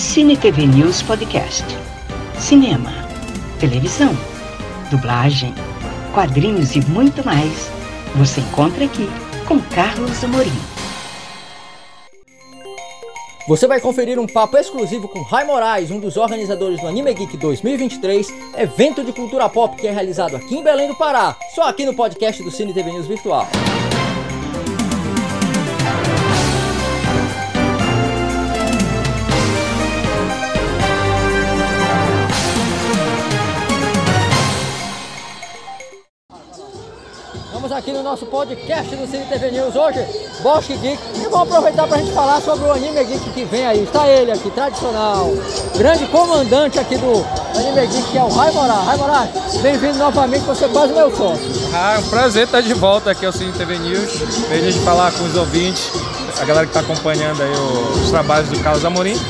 Cine TV News Podcast. Cinema, televisão, dublagem, quadrinhos e muito mais. Você encontra aqui com Carlos Amorim. Você vai conferir um papo exclusivo com Rai Moraes, um dos organizadores do Anime Geek 2023, evento de cultura pop que é realizado aqui em Belém do Pará, só aqui no podcast do Cine TV News Virtual. Estamos aqui no nosso podcast do Cine TV News hoje, Bosque Geek, e vamos aproveitar para a gente falar sobre o Anime Geek que vem aí. Está ele aqui, tradicional, grande comandante aqui do Anime Geek, que é o Rai Moraes. Rai Moraes, bem-vindo novamente, você é quase meu sócio. Ah, é um prazer estar de volta aqui ao Cine TV News, feliz de falar com os ouvintes, a galera que está acompanhando aí os trabalhos do Carlos Amorim.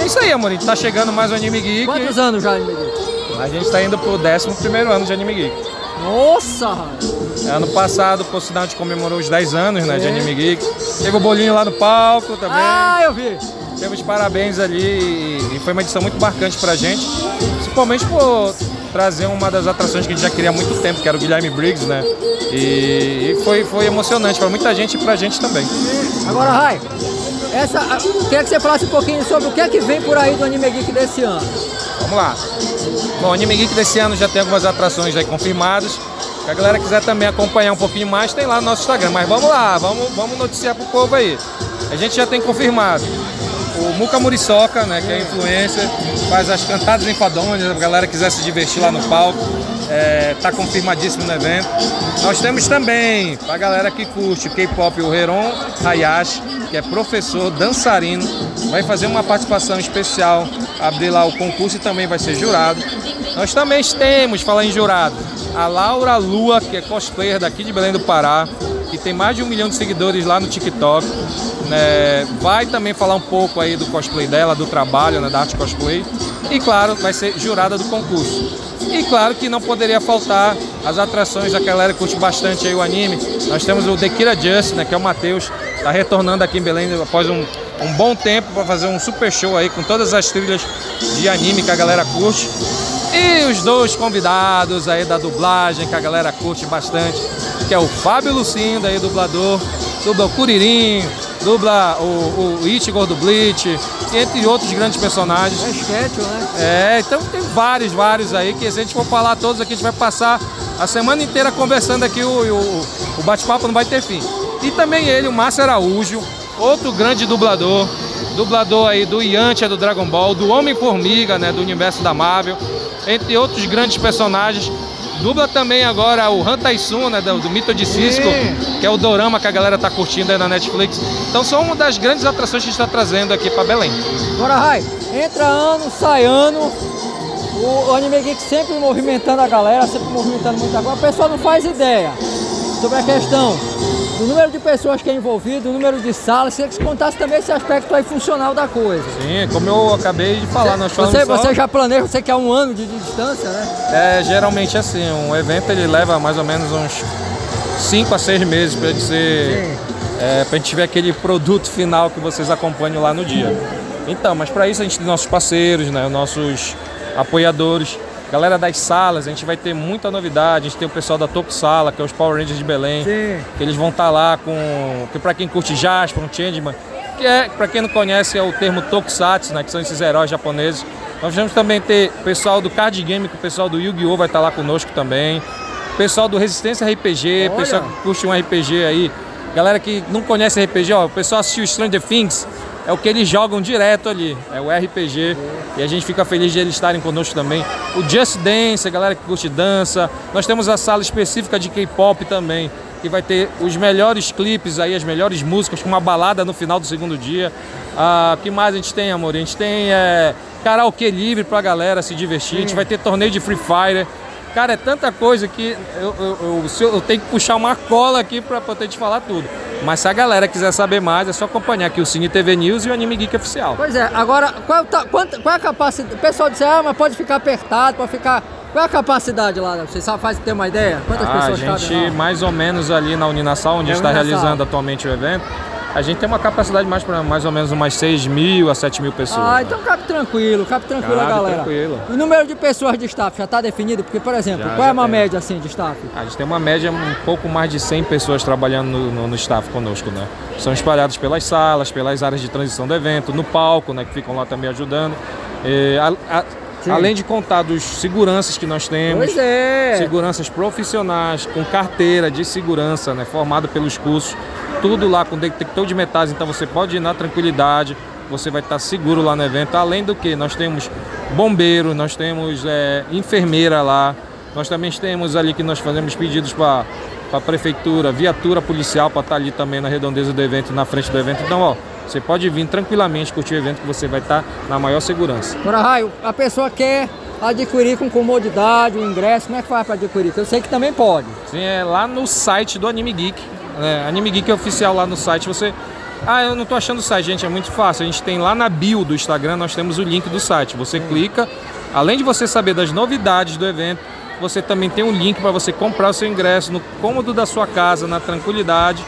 É isso aí, Amorim, tá chegando mais o Anime Geek. Quantos anos já Anime Geek? A gente está indo pro 11 primeiro ano de Anime Geek. Nossa! Rai. Ano passado, por sinal, a gente comemorou os 10 anos né, de Anime Geek. Teve o bolinho lá no palco também. Ah, eu vi! Teve os parabéns ali e, e foi uma edição muito marcante pra gente. Principalmente por trazer uma das atrações que a gente já queria há muito tempo, que era o Guilherme Briggs, né? E, e foi, foi emocionante para muita gente e pra gente também. Agora, Rai, essa, queria que você falasse um pouquinho sobre o que é que vem por aí do Anime Geek desse ano. Vamos lá. Bom, o Anime Geek desse ano já tem algumas atrações aí confirmadas. Se a galera quiser também acompanhar um pouquinho mais, tem lá no nosso Instagram. Mas vamos lá, vamos, vamos noticiar pro povo aí. A gente já tem confirmado o Muka Muriçoca, né, que é influencer, faz as cantadas enfadonhas, se a galera quiser se divertir lá no palco, é, tá confirmadíssimo no evento. Nós temos também, pra galera que curte K-pop, o Heron Hayashi, que é professor, dançarino, vai fazer uma participação especial, abrir lá o concurso e também vai ser jurado. Nós também temos, falar em jurado, a Laura Lua, que é cosplayer daqui de Belém do Pará, que tem mais de um milhão de seguidores lá no TikTok. né? vai também falar um pouco aí do cosplay dela, do trabalho, né, da arte cosplay. E claro, vai ser jurada do concurso. E claro que não poderia faltar as atrações da galera que curte bastante aí o anime. Nós temos o The Kira Just, né, que é o Matheus, tá retornando aqui em Belém após um, um bom tempo para fazer um super show aí com todas as trilhas de anime que a galera curte. E os dois convidados aí da dublagem que a galera curte bastante, que é o Fábio Lucindo aí, dublador, dubla o Curirim, dubla o, o Ichigo do Bleach, entre outros grandes personagens. É sketch, né? É, então tem vários, vários aí, que se a gente for falar todos aqui, a gente vai passar a semana inteira conversando aqui, o, o, o bate-papo não vai ter fim. E também ele, o Márcio Araújo, outro grande dublador, dublador aí do Yantia do Dragon Ball, do Homem-Formiga, né, do universo da Marvel, entre outros grandes personagens. Dubla também agora o Han Sun, né, do, do Mito de Cisco, Sim. que é o dorama que a galera tá curtindo aí na Netflix. Então são uma das grandes atrações que a gente está trazendo aqui para Belém. Agora, Rai, entra ano, sai ano, o Anime Geek sempre movimentando a galera, sempre movimentando muita coisa. O pessoal não faz ideia sobre a questão do número de pessoas que é envolvido, o número de salas. Queria que você contasse também esse aspecto aí funcional da coisa. Sim, como eu acabei de falar, nós falamos Você, só- você já planeja, você quer um ano de, de distância, né? É geralmente assim, um evento ele leva mais ou menos uns 5 a 6 meses para ele ser. Sim. É, pra gente ver aquele produto final que vocês acompanham lá no dia. Então, mas para isso a gente tem nossos parceiros, né, nossos apoiadores, galera das salas, a gente vai ter muita novidade, a gente tem o pessoal da Top Sala, que é os Power Rangers de Belém, Sim. que eles vão estar lá com, que para quem curte Jasper, um Changeman, que é, para quem não conhece, é o termo Tokusatsu, né, que são esses heróis japoneses. Nós vamos também ter o pessoal do Card Game, que o pessoal do Yu-Gi-Oh! vai estar lá conosco também. Pessoal do Resistência RPG, Olha. pessoal que curte um RPG aí. Galera que não conhece RPG, ó, o pessoal assistiu Stranger Things, é o que eles jogam direto ali, é o RPG. E a gente fica feliz de eles estarem conosco também. O Just Dance, a galera que curte dança. Nós temos a sala específica de K-pop também, que vai ter os melhores clipes aí, as melhores músicas, com uma balada no final do segundo dia. Ah, o que mais a gente tem, amor? A gente tem é, karaokê livre pra galera se divertir. A gente vai ter torneio de Free Fire. Cara, é tanta coisa que eu, eu, eu- eu- tenho que puxar uma cola aqui pra poder te falar tudo. Mas se a galera quiser saber mais, é só acompanhar aqui o Cine TV News e o Anime Geek Oficial. Pois é, agora, qual, é quanta- qual é a capacidade? O pessoal disse, ah, mas pode ficar apertado, pode ficar. Qual é a capacidade lá? Vocês sabem, faz ter uma ideia? Quantas Ah, a pessoas gente, cabem lá? mais ou menos ali na Uninasal, onde É está realizando atualmente o evento, A gente tem uma capacidade mais para mais ou menos umas 6 mil a 7 mil pessoas. Ah, né? então cabe tranquilo, cabe tranquilo Cabe a galera. tranquilo. O número de pessoas de staff já está definido? Porque, por exemplo, Já, qual é já uma tem. média assim de staff? A gente tem uma média um pouco mais de 100 pessoas trabalhando no, no- no staff conosco, né? São espalhados pelas salas, pelas áreas de transição do evento, no palco, né? Que ficam lá também ajudando. E, a- a- Sim. além de contar dos seguranças que nós temos. Pois é. Seguranças profissionais, com carteira de segurança, né? Formado pelos cursos. Tudo lá com detector de metais, então você pode ir na tranquilidade, você vai estar seguro lá no evento. Além do que, nós temos bombeiro, nós temos é, enfermeira lá, nós também temos ali que nós fazemos pedidos para a prefeitura, viatura policial para estar ali também na redondeza do evento, na frente do evento. Então, ó, você pode vir tranquilamente curtir o evento que você vai estar na maior segurança. Agora, Raio, a pessoa quer adquirir com comodidade o ingresso, como é que faz para adquirir? Eu sei que também pode. Sim, é lá no site do Anime Geek. Né? Anime Geek é oficial lá no site. Você. Ah, eu não tô achando o site, gente. É muito fácil. A gente tem lá na bio do Instagram, nós temos o link do site. Você clica, além de você saber das novidades do evento, você também tem um link para você comprar o seu ingresso no cômodo da sua casa, na tranquilidade.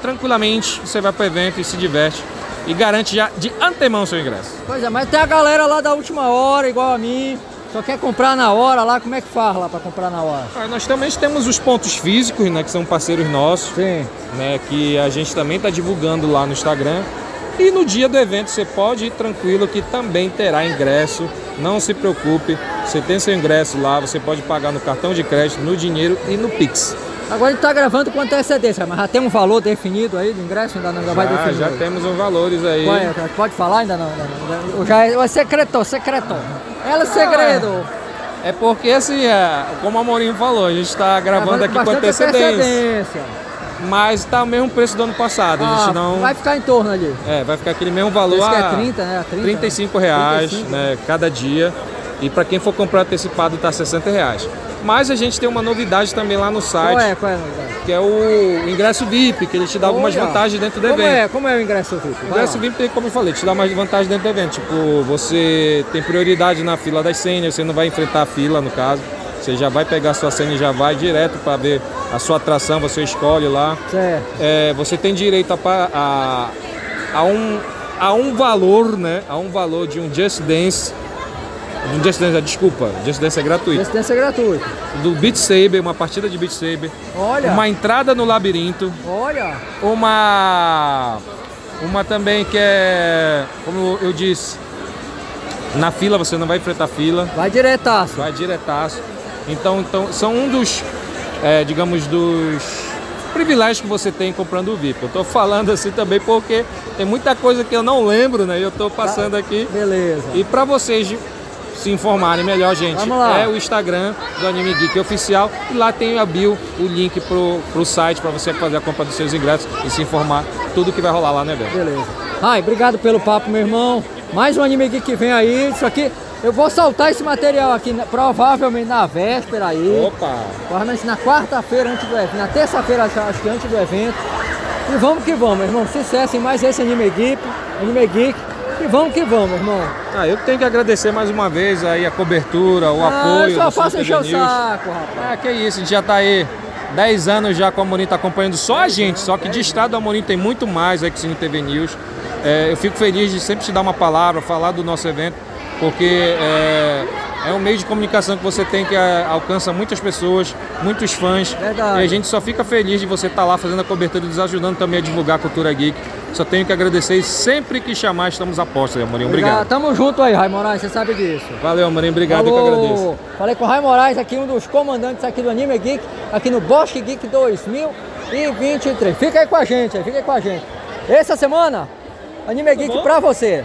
Tranquilamente, você vai para o evento e se diverte. E garante já de antemão o seu ingresso. Pois é, mas tem a galera lá da última hora, igual a mim, só quer comprar na hora lá, como é que faz lá para comprar na hora? Ah, nós também temos os pontos físicos, né, que são parceiros nossos. Sim. né, que a gente também está divulgando lá no Instagram. E no dia do evento você pode ir tranquilo que também terá ingresso. Não se preocupe, você tem seu ingresso lá, você pode pagar no cartão de crédito, no dinheiro e no Pix. Agora a gente tá gravando com antecedência, mas já tem um valor definido aí do ingresso? Ainda não vai Já, definir? já temos os valores aí. Qual é? Pode falar ainda não? Ainda não. Já é, é secreto, secreto. Ela é segredo. É porque assim, é, como a Morinho falou, a gente está gravando aqui com antecedência. antecedência. Mas está o mesmo preço do ano passado. a Ah, gente não. Vai ficar em torno ali. É, vai ficar aquele mesmo valor. Esse que é a 30, né? 30, 35 reais 35, né, cada dia. E para quem for comprar antecipado tá 60 reais. Mas a gente tem uma novidade também lá no site, Qual é? Qual é a novidade? que é o ingresso VIP, que ele te dá algumas Olha, vantagens dentro do como evento. É, como é o ingresso VIP? O ingresso lá. VIP como eu falei, te dá mais vantagens dentro do evento. Tipo, você tem prioridade na fila das senhas, você não vai enfrentar a fila, no caso. Você já vai pegar a sua senha e já vai direto para ver a sua atração, você escolhe lá. Certo. É, você tem direito a, a, a um, a um valor, né? A um valor de um Just Dance. Um Just Dance, desculpa, Just Dance é gratuito. Assistência gratuita. Do Beat Saber, uma partida de Beat Saber. Olha. Uma entrada no labirinto. Olha. Uma. Uma também que é. Como eu disse. Na fila você não vai enfrentar fila. Vai diretaço. Vai diretaço. Então, então são um dos, é, digamos, dos privilégios que você tem comprando o VIP. Eu tô falando assim também porque tem muita coisa que eu não lembro, né? E eu tô passando aqui. Beleza. E para vocês se informarem melhor, gente, é o Instagram do Anime Geek Oficial e lá tem a bio, o link pro, pro site para você fazer a compra dos seus ingressos e se informar tudo que vai rolar lá no evento. Beleza. Ai, obrigado pelo papo, meu irmão. Mais um anime geek que vem aí. Isso aqui, eu vou soltar esse material aqui, né, provavelmente na véspera aí. Opa! Provavelmente na quarta-feira antes do evento. Na terça-feira, acho acho que antes do evento. E vamos que vamos, meu irmão. Sucesso em mais esse anime geek. Anime geek. E vamos que vamos, irmão. Ah, eu tenho que agradecer mais uma vez aí a cobertura, o ah, apoio. só Cine encher o saco, rapaz. Ah, que isso, a gente já tá aí 10 anos já com a Amorim, tá acompanhando só a gente, só que de estado do Amorim tem muito mais aí que o Cine TV News. É, eu fico feliz de sempre te dar uma palavra, falar do nosso evento, porque é, é um meio de comunicação que você tem que é, alcança muitas pessoas, muitos fãs. Verdade. E a gente só fica feliz de você estar lá fazendo a cobertura e nos ajudando também a divulgar a cultura geek. Só tenho que agradecer e sempre que chamar estamos a postos, Amorim. Obrigado. Tamo junto aí, Rai Moraes, você sabe disso. Valeu, Amorim. Obrigado, eu que Falou. agradeço. Falei com o Rai Moraes aqui, um dos comandantes aqui do Anime Geek, aqui no Bosque Geek 2023. Fica aí com a gente, fica aí com a gente. Essa semana, Anime Geek pra você.